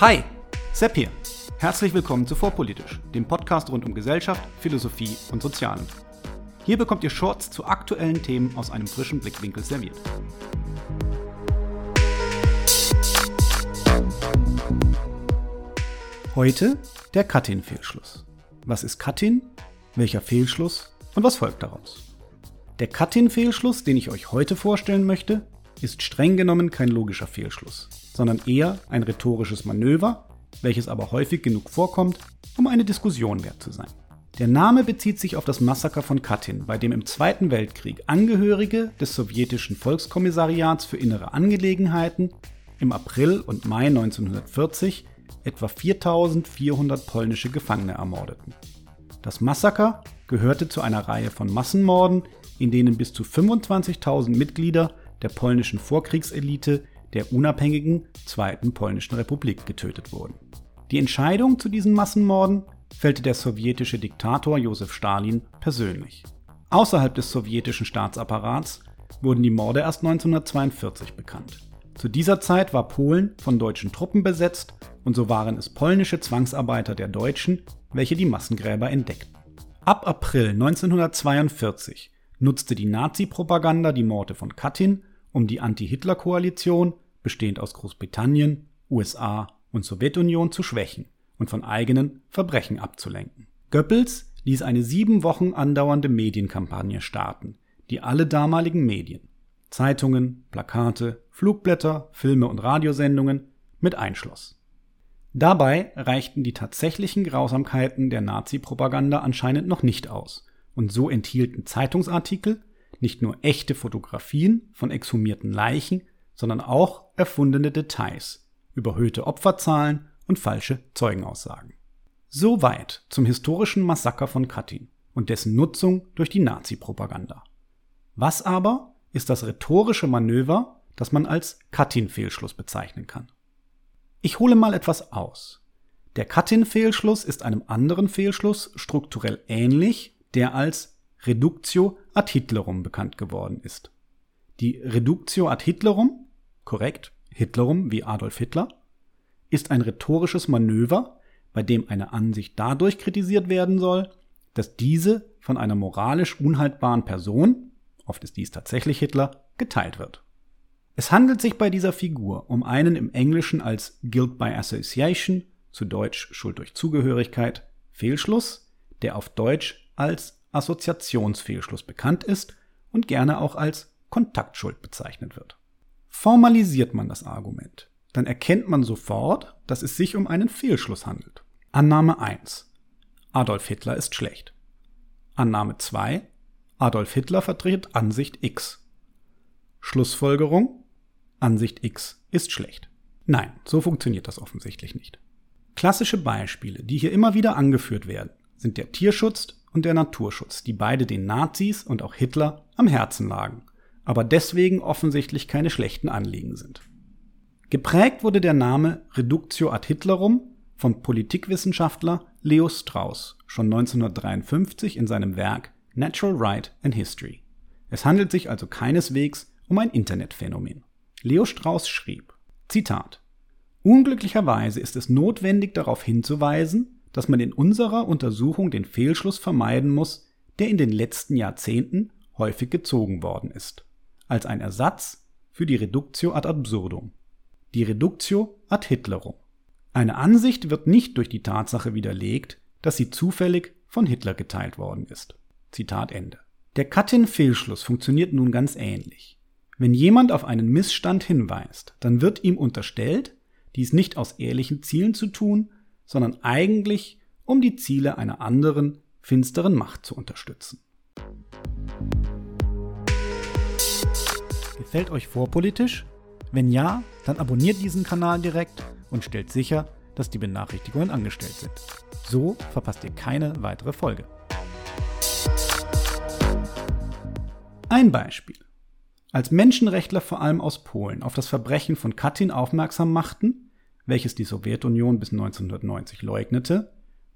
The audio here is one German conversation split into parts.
Hi, Sepp hier. Herzlich willkommen zu Vorpolitisch, dem Podcast rund um Gesellschaft, Philosophie und Sozialen. Hier bekommt ihr Shorts zu aktuellen Themen aus einem frischen Blickwinkel serviert. Heute der Katyn-Fehlschluss. Was ist Katyn? Welcher Fehlschluss? Und was folgt daraus? Der Katyn-Fehlschluss, den ich euch heute vorstellen möchte, ist streng genommen kein logischer Fehlschluss, sondern eher ein rhetorisches Manöver, welches aber häufig genug vorkommt, um eine Diskussion wert zu sein. Der Name bezieht sich auf das Massaker von Katyn, bei dem im Zweiten Weltkrieg Angehörige des sowjetischen Volkskommissariats für innere Angelegenheiten im April und Mai 1940 etwa 4400 polnische Gefangene ermordeten. Das Massaker gehörte zu einer Reihe von Massenmorden, in denen bis zu 25.000 Mitglieder der polnischen Vorkriegselite der unabhängigen Zweiten Polnischen Republik getötet wurden. Die Entscheidung zu diesen Massenmorden fällte der sowjetische Diktator Josef Stalin persönlich. Außerhalb des sowjetischen Staatsapparats wurden die Morde erst 1942 bekannt. Zu dieser Zeit war Polen von deutschen Truppen besetzt und so waren es polnische Zwangsarbeiter der Deutschen, welche die Massengräber entdeckten. Ab April 1942 nutzte die Nazi-Propaganda die Morde von Katyn, um die Anti-Hitler-Koalition, bestehend aus Großbritannien, USA und Sowjetunion, zu schwächen und von eigenen Verbrechen abzulenken. Goebbels ließ eine sieben Wochen andauernde Medienkampagne starten, die alle damaligen Medien, Zeitungen, Plakate, Flugblätter, Filme und Radiosendungen mit einschloss. Dabei reichten die tatsächlichen Grausamkeiten der Nazi-Propaganda anscheinend noch nicht aus, und so enthielten Zeitungsartikel nicht nur echte Fotografien von exhumierten Leichen, sondern auch erfundene Details, überhöhte Opferzahlen und falsche Zeugenaussagen. Soweit zum historischen Massaker von Katyn und dessen Nutzung durch die Nazi-Propaganda. Was aber ist das rhetorische Manöver, das man als Katyn-Fehlschluss bezeichnen kann? Ich hole mal etwas aus. Der Katyn-Fehlschluss ist einem anderen Fehlschluss strukturell ähnlich, der als Reductio ad Hitlerum bekannt geworden ist. Die Reductio ad Hitlerum, korrekt, Hitlerum wie Adolf Hitler, ist ein rhetorisches Manöver, bei dem eine Ansicht dadurch kritisiert werden soll, dass diese von einer moralisch unhaltbaren Person, oft ist dies tatsächlich Hitler, geteilt wird. Es handelt sich bei dieser Figur um einen im Englischen als Guilt by Association, zu Deutsch Schuld durch Zugehörigkeit, Fehlschluss, der auf Deutsch als Assoziationsfehlschluss bekannt ist und gerne auch als Kontaktschuld bezeichnet wird. Formalisiert man das Argument, dann erkennt man sofort, dass es sich um einen Fehlschluss handelt. Annahme 1. Adolf Hitler ist schlecht. Annahme 2. Adolf Hitler vertritt Ansicht X. Schlussfolgerung Ansicht X ist schlecht. Nein, so funktioniert das offensichtlich nicht. Klassische Beispiele, die hier immer wieder angeführt werden, sind der Tierschutz und der Naturschutz, die beide den Nazis und auch Hitler am Herzen lagen, aber deswegen offensichtlich keine schlechten Anliegen sind. Geprägt wurde der Name Reductio ad Hitlerum vom Politikwissenschaftler Leo Strauss schon 1953 in seinem Werk Natural Right and History. Es handelt sich also keineswegs um ein Internetphänomen. Leo Strauss schrieb, Zitat, Unglücklicherweise ist es notwendig darauf hinzuweisen, dass man in unserer Untersuchung den Fehlschluss vermeiden muss, der in den letzten Jahrzehnten häufig gezogen worden ist, als ein Ersatz für die Reductio ad absurdum. Die Reductio ad Hitlerum. Eine Ansicht wird nicht durch die Tatsache widerlegt, dass sie zufällig von Hitler geteilt worden ist. Zitat Ende. Der Katyn-Fehlschluss funktioniert nun ganz ähnlich. Wenn jemand auf einen Missstand hinweist, dann wird ihm unterstellt, dies nicht aus ehrlichen Zielen zu tun, sondern eigentlich, um die Ziele einer anderen, finsteren Macht zu unterstützen. Gefällt euch vorpolitisch? Wenn ja, dann abonniert diesen Kanal direkt und stellt sicher, dass die Benachrichtigungen angestellt sind. So verpasst ihr keine weitere Folge. Ein Beispiel. Als Menschenrechtler vor allem aus Polen auf das Verbrechen von Katyn aufmerksam machten, welches die Sowjetunion bis 1990 leugnete,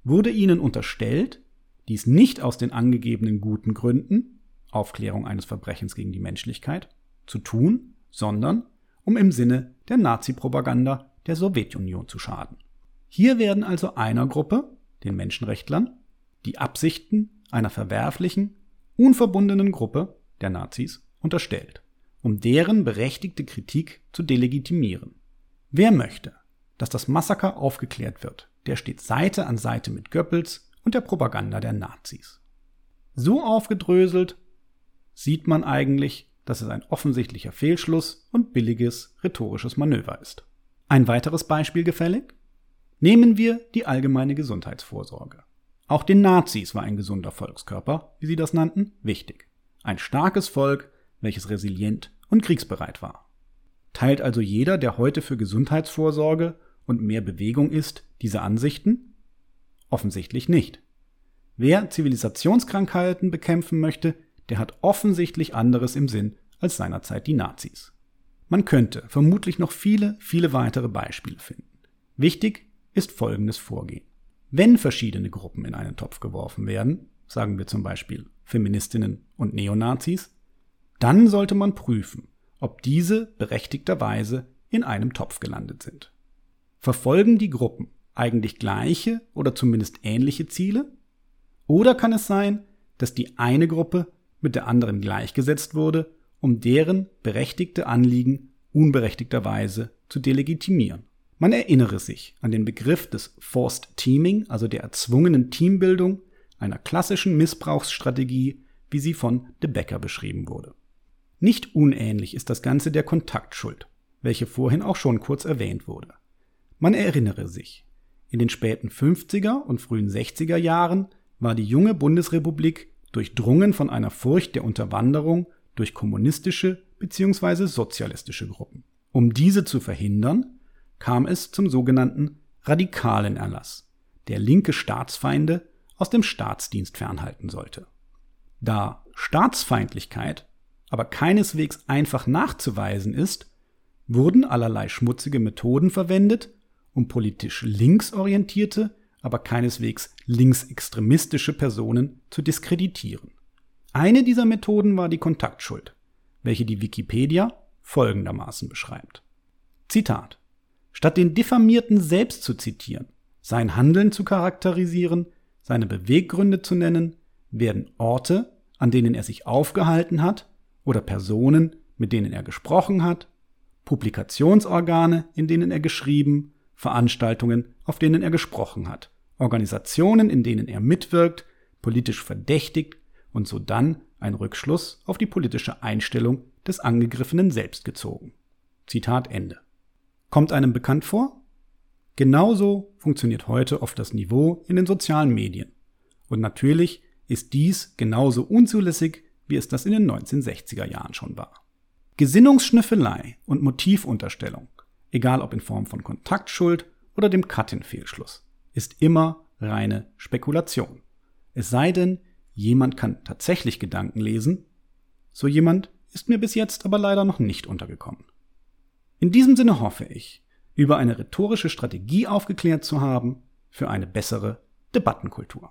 wurde ihnen unterstellt, dies nicht aus den angegebenen guten Gründen, Aufklärung eines Verbrechens gegen die Menschlichkeit, zu tun, sondern um im Sinne der Nazi-Propaganda der Sowjetunion zu schaden. Hier werden also einer Gruppe, den Menschenrechtlern, die Absichten einer verwerflichen, unverbundenen Gruppe, der Nazis, unterstellt, um deren berechtigte Kritik zu delegitimieren. Wer möchte, dass das Massaker aufgeklärt wird, der steht Seite an Seite mit Goebbels und der Propaganda der Nazis. So aufgedröselt sieht man eigentlich, dass es ein offensichtlicher Fehlschluss und billiges rhetorisches Manöver ist. Ein weiteres Beispiel gefällig? Nehmen wir die allgemeine Gesundheitsvorsorge. Auch den Nazis war ein gesunder Volkskörper, wie sie das nannten, wichtig. Ein starkes Volk, welches resilient und kriegsbereit war. Teilt also jeder, der heute für Gesundheitsvorsorge und mehr Bewegung ist, diese Ansichten? Offensichtlich nicht. Wer Zivilisationskrankheiten bekämpfen möchte, der hat offensichtlich anderes im Sinn als seinerzeit die Nazis. Man könnte vermutlich noch viele, viele weitere Beispiele finden. Wichtig ist folgendes Vorgehen. Wenn verschiedene Gruppen in einen Topf geworfen werden, sagen wir zum Beispiel Feministinnen und Neonazis, dann sollte man prüfen, ob diese berechtigterweise in einem Topf gelandet sind. Verfolgen die Gruppen eigentlich gleiche oder zumindest ähnliche Ziele? Oder kann es sein, dass die eine Gruppe mit der anderen gleichgesetzt wurde, um deren berechtigte Anliegen unberechtigterweise zu delegitimieren? Man erinnere sich an den Begriff des Forced Teaming, also der erzwungenen Teambildung, einer klassischen Missbrauchsstrategie, wie sie von De Becker beschrieben wurde. Nicht unähnlich ist das Ganze der Kontaktschuld, welche vorhin auch schon kurz erwähnt wurde. Man erinnere sich, in den späten 50er und frühen 60er Jahren war die junge Bundesrepublik durchdrungen von einer Furcht der Unterwanderung durch kommunistische bzw. sozialistische Gruppen. Um diese zu verhindern, kam es zum sogenannten radikalen Erlass, der linke Staatsfeinde aus dem Staatsdienst fernhalten sollte. Da Staatsfeindlichkeit aber keineswegs einfach nachzuweisen ist, wurden allerlei schmutzige Methoden verwendet, um politisch linksorientierte, aber keineswegs linksextremistische Personen zu diskreditieren. Eine dieser Methoden war die Kontaktschuld, welche die Wikipedia folgendermaßen beschreibt. Zitat Statt den Diffamierten selbst zu zitieren, sein Handeln zu charakterisieren, seine Beweggründe zu nennen, werden Orte, an denen er sich aufgehalten hat, oder Personen, mit denen er gesprochen hat, Publikationsorgane, in denen er geschrieben, Veranstaltungen, auf denen er gesprochen hat, Organisationen, in denen er mitwirkt, politisch verdächtigt und so dann ein Rückschluss auf die politische Einstellung des Angegriffenen selbst gezogen. Zitat Ende. Kommt einem bekannt vor? Genauso funktioniert heute oft das Niveau in den sozialen Medien. Und natürlich ist dies genauso unzulässig, wie es das in den 1960er Jahren schon war. Gesinnungsschnüffelei und Motivunterstellung, egal ob in Form von Kontaktschuld oder dem Cut-in-Fehlschluss, ist immer reine Spekulation. Es sei denn, jemand kann tatsächlich Gedanken lesen, so jemand ist mir bis jetzt aber leider noch nicht untergekommen. In diesem Sinne hoffe ich, über eine rhetorische Strategie aufgeklärt zu haben für eine bessere Debattenkultur.